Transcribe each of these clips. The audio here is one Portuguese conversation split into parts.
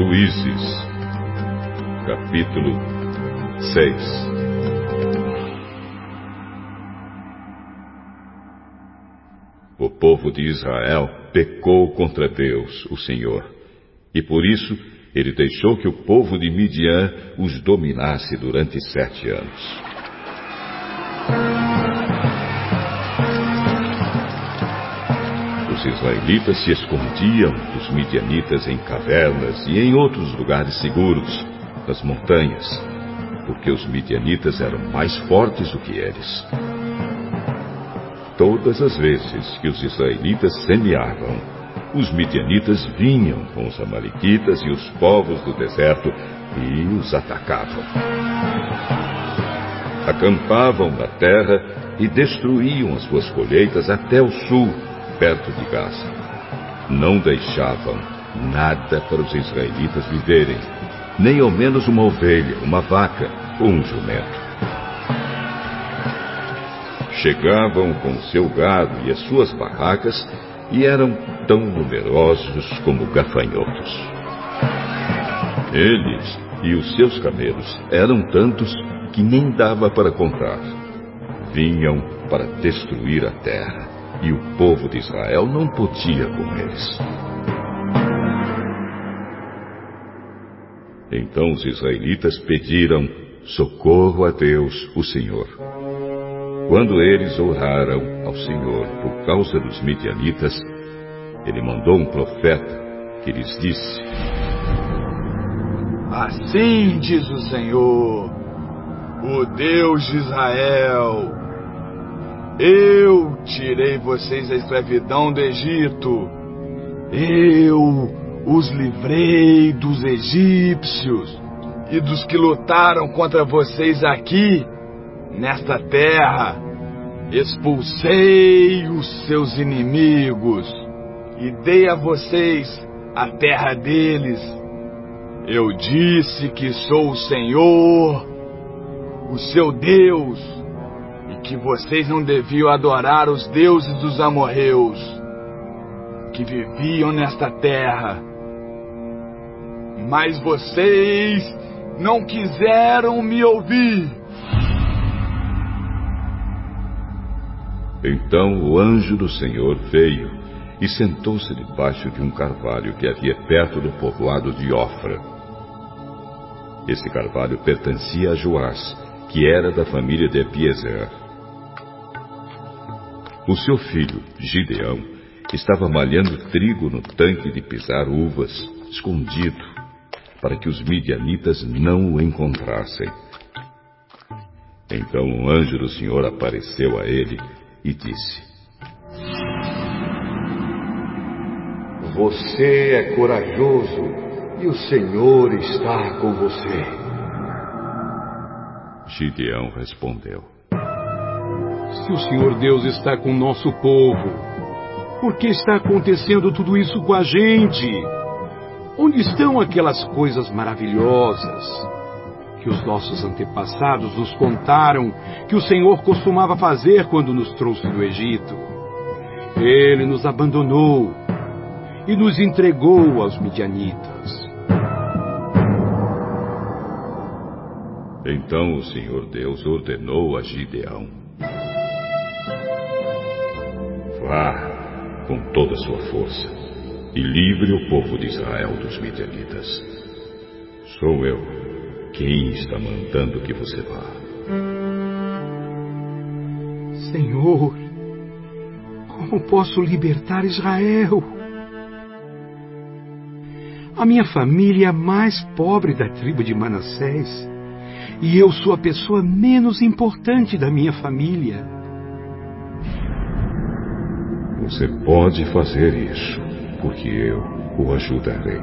Juízes, capítulo 6 O povo de Israel pecou contra Deus, o Senhor, e por isso ele deixou que o povo de Midian os dominasse durante sete anos. Os israelitas se escondiam dos midianitas em cavernas e em outros lugares seguros, nas montanhas, porque os midianitas eram mais fortes do que eles. Todas as vezes que os israelitas semeavam, os midianitas vinham com os amalequitas e os povos do deserto e os atacavam. Acampavam na terra e destruíam as suas colheitas até o sul, perto de Gaza. Não deixavam nada para os israelitas viverem, nem ao menos uma ovelha, uma vaca ou um jumento. Chegavam com seu gado e as suas barracas e eram tão numerosos como gafanhotos. Eles e os seus camelos eram tantos que nem dava para contar. Vinham para destruir a terra e o povo de Israel não podia com eles. Então os israelitas pediram socorro a Deus, o Senhor. Quando eles oraram ao Senhor por causa dos midianitas, ele mandou um profeta que lhes disse: Assim diz o Senhor, o Deus de Israel: Eu tirei vocês da escravidão do Egito. Eu os livrei dos egípcios e dos que lutaram contra vocês aqui, nesta terra. Expulsei os seus inimigos e dei a vocês a terra deles. Eu disse que sou o Senhor, o seu Deus, que vocês não deviam adorar os deuses dos amorreus que viviam nesta terra. Mas vocês não quiseram me ouvir. Então o anjo do Senhor veio e sentou-se debaixo de um carvalho que havia perto do povoado de Ofra. Esse carvalho pertencia a Joás, que era da família de Epiezer. O seu filho, Gideão, estava malhando trigo no tanque de pisar uvas, escondido, para que os midianitas não o encontrassem. Então um anjo do Senhor apareceu a ele e disse: Você é corajoso e o Senhor está com você. Gideão respondeu: Se o Senhor Deus está com o nosso povo, por que está acontecendo tudo isso com a gente? Onde estão aquelas coisas maravilhosas que os nossos antepassados nos contaram que o Senhor costumava fazer quando nos trouxe do Egito? Ele nos abandonou e nos entregou aos midianitas. Então o Senhor Deus ordenou a Gideão: Vá com toda a sua força e livre o povo de Israel dos midianitas. Sou eu quem está mandando que você vá. Senhor, como posso libertar Israel? A minha família é a mais pobre da tribo de Manassés e eu sou a pessoa menos importante da minha família. Você pode fazer isso, porque eu o ajudarei.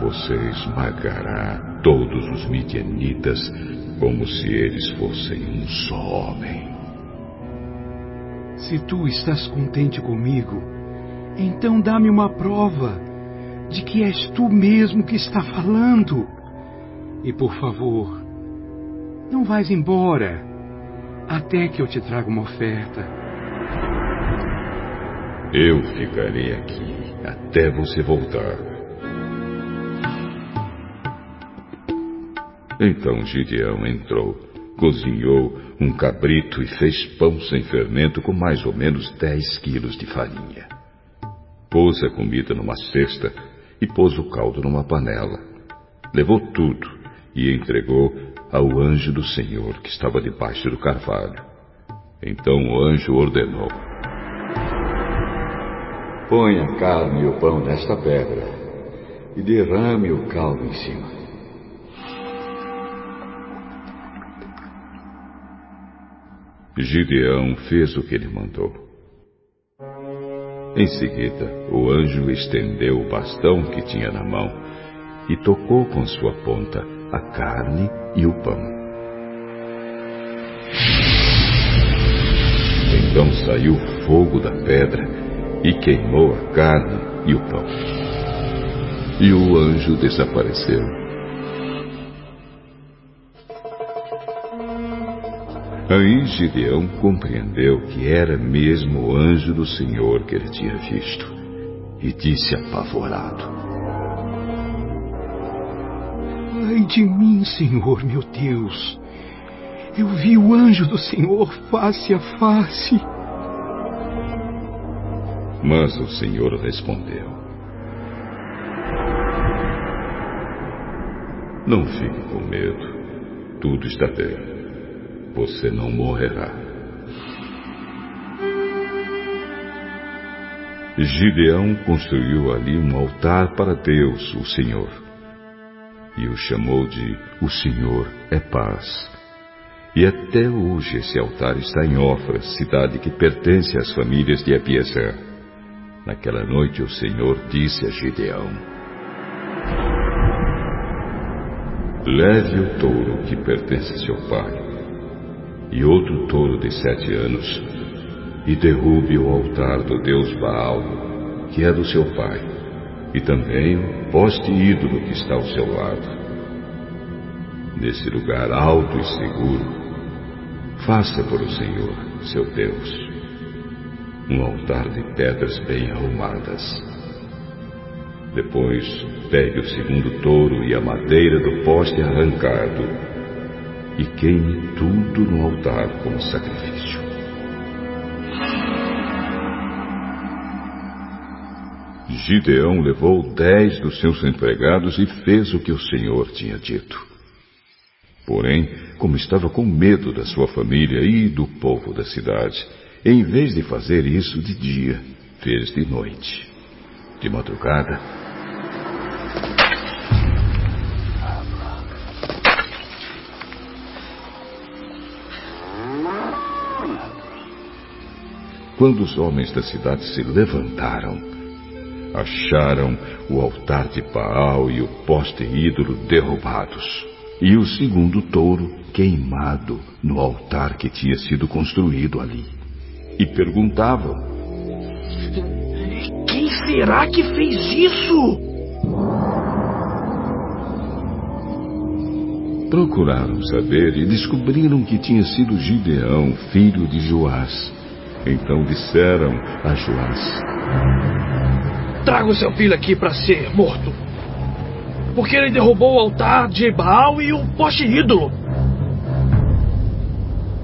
Você esmagará todos os midianitas como se eles fossem um só homem. Se tu estás contente comigo, então dá-me uma prova de que és tu mesmo que está falando. E por favor, não vais embora até que eu te traga uma oferta. Eu ficarei aqui até você voltar. Então Gideão entrou, cozinhou um cabrito e fez pão sem fermento com mais ou menos dez quilos de farinha. Pôs a comida numa cesta e pôs o caldo numa panela. Levou tudo e entregou ao anjo do Senhor que estava debaixo do carvalho. Então o anjo ordenou: Põe a carne e o pão nesta pedra e derrame o caldo em cima. Gideão fez o que ele mandou. Em seguida, o anjo estendeu o bastão que tinha na mão e tocou com sua ponta a carne e o pão. Então saiu fogo da pedra e queimou a carne e o pão. E o anjo desapareceu. Aí Gideão compreendeu que era mesmo o anjo do Senhor que ele tinha visto e disse apavorado: Ai de mim, Senhor meu Deus! Eu vi o anjo do Senhor face a face. Mas o Senhor respondeu: Não fique com medo, tudo está bem você não morrerá. Gideão construiu ali um altar para Deus, o Senhor, e o chamou de O Senhor é Paz. E até hoje esse altar está em Ofra, cidade que pertence às famílias de Abiezer. Naquela noite o Senhor disse a Gideão: Leve o touro que pertence a seu pai e outro touro de sete anos, e derrube o altar do deus Baal, que é do seu pai, e também o poste ídolo que está ao seu lado. Nesse lugar alto e seguro, faça por o Senhor, seu Deus, um altar de pedras bem arrumadas. Depois, pegue o segundo touro e a madeira do poste arrancado e queime tudo no altar como sacrifício. Gideão levou dez dos seus empregados e fez o que o Senhor tinha dito. Porém, como estava com medo da sua família e do povo da cidade, em vez de fazer isso de dia, fez de noite. De madrugada, Quando os homens da cidade se levantaram, acharam o altar de Baal e o poste ídolo derrubados, e o segundo touro queimado no altar que tinha sido construído ali. E perguntavam: Quem será que fez isso? Procuraram saber e descobriram que tinha sido Gideão, filho de Joás então disseram a Joás: Traga o seu filho aqui para ser morto. Porque ele derrubou o altar de Baal e o poste ídolo.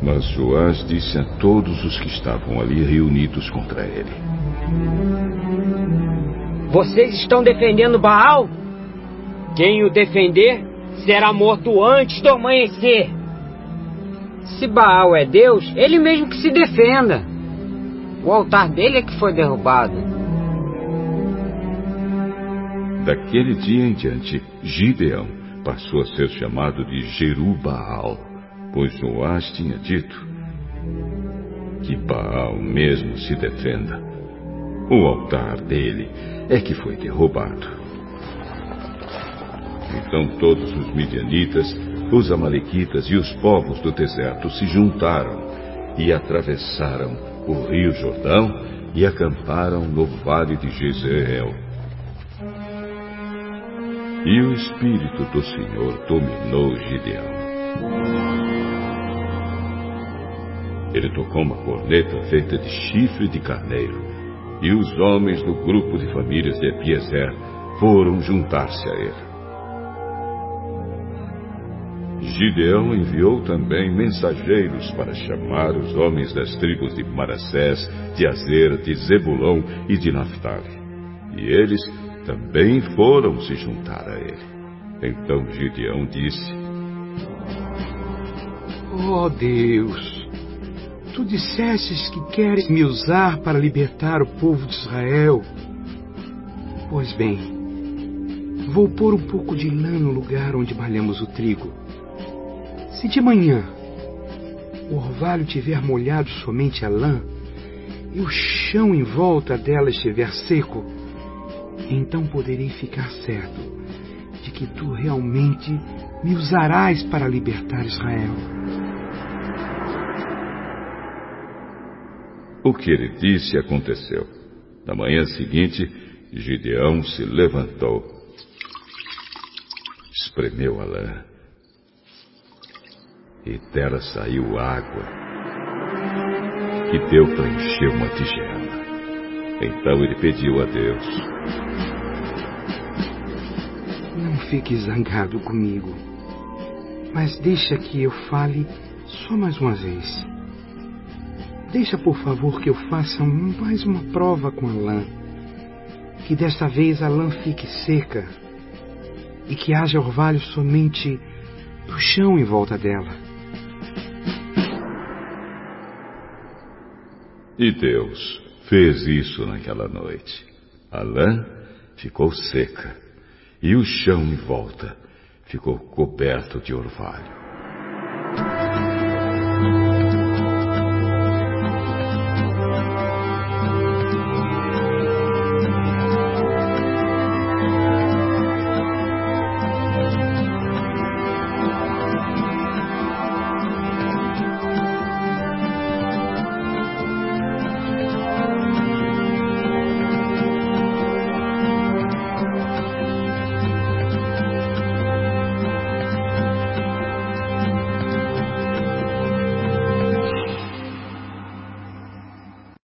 Mas Joás disse a todos os que estavam ali reunidos contra ele: Vocês estão defendendo Baal? Quem o defender será morto antes do amanhecer. Se Baal é Deus, ele mesmo que se defenda. O altar dele é que foi derrubado. Daquele dia em diante, Gideão passou a ser chamado de Jerubaal, pois Joás tinha dito que Baal mesmo se defenda. O altar dele é que foi derrubado. Então todos os midianitas, os amalequitas e os povos do deserto se juntaram e atravessaram o rio Jordão e acamparam no vale de Jezreel. E o Espírito do Senhor dominou Gideão. Ele tocou uma corneta feita de chifre de carneiro, e os homens do grupo de famílias de Epiezer foram juntar-se a ele. Gideão enviou também mensageiros para chamar os homens das tribos de Manassés, de Azer, de Zebulão e de Naphtali. E eles também foram se juntar a ele. Então Gideão disse: Oh Deus, tu dissestes que queres me usar para libertar o povo de Israel. Pois bem, vou pôr um pouco de lã no lugar onde malhamos o trigo. Se de manhã o orvalho tiver molhado somente a lã e o chão em volta dela estiver seco, então poderei ficar certo de que tu realmente me usarás para libertar Israel. O que ele disse aconteceu. Na manhã seguinte, Gideão se levantou, espremeu a lã e dela saiu água que deu para encher uma tigela. Então ele pediu a Deus: Não fique zangado comigo, mas deixa que eu fale só mais uma vez. Deixa, por favor, que eu faça mais uma prova com a lã. Que desta vez a lã fique seca e que haja orvalho somente do chão em volta dela. E Deus fez isso naquela noite. A lã ficou seca e o chão em volta ficou coberto de orvalho.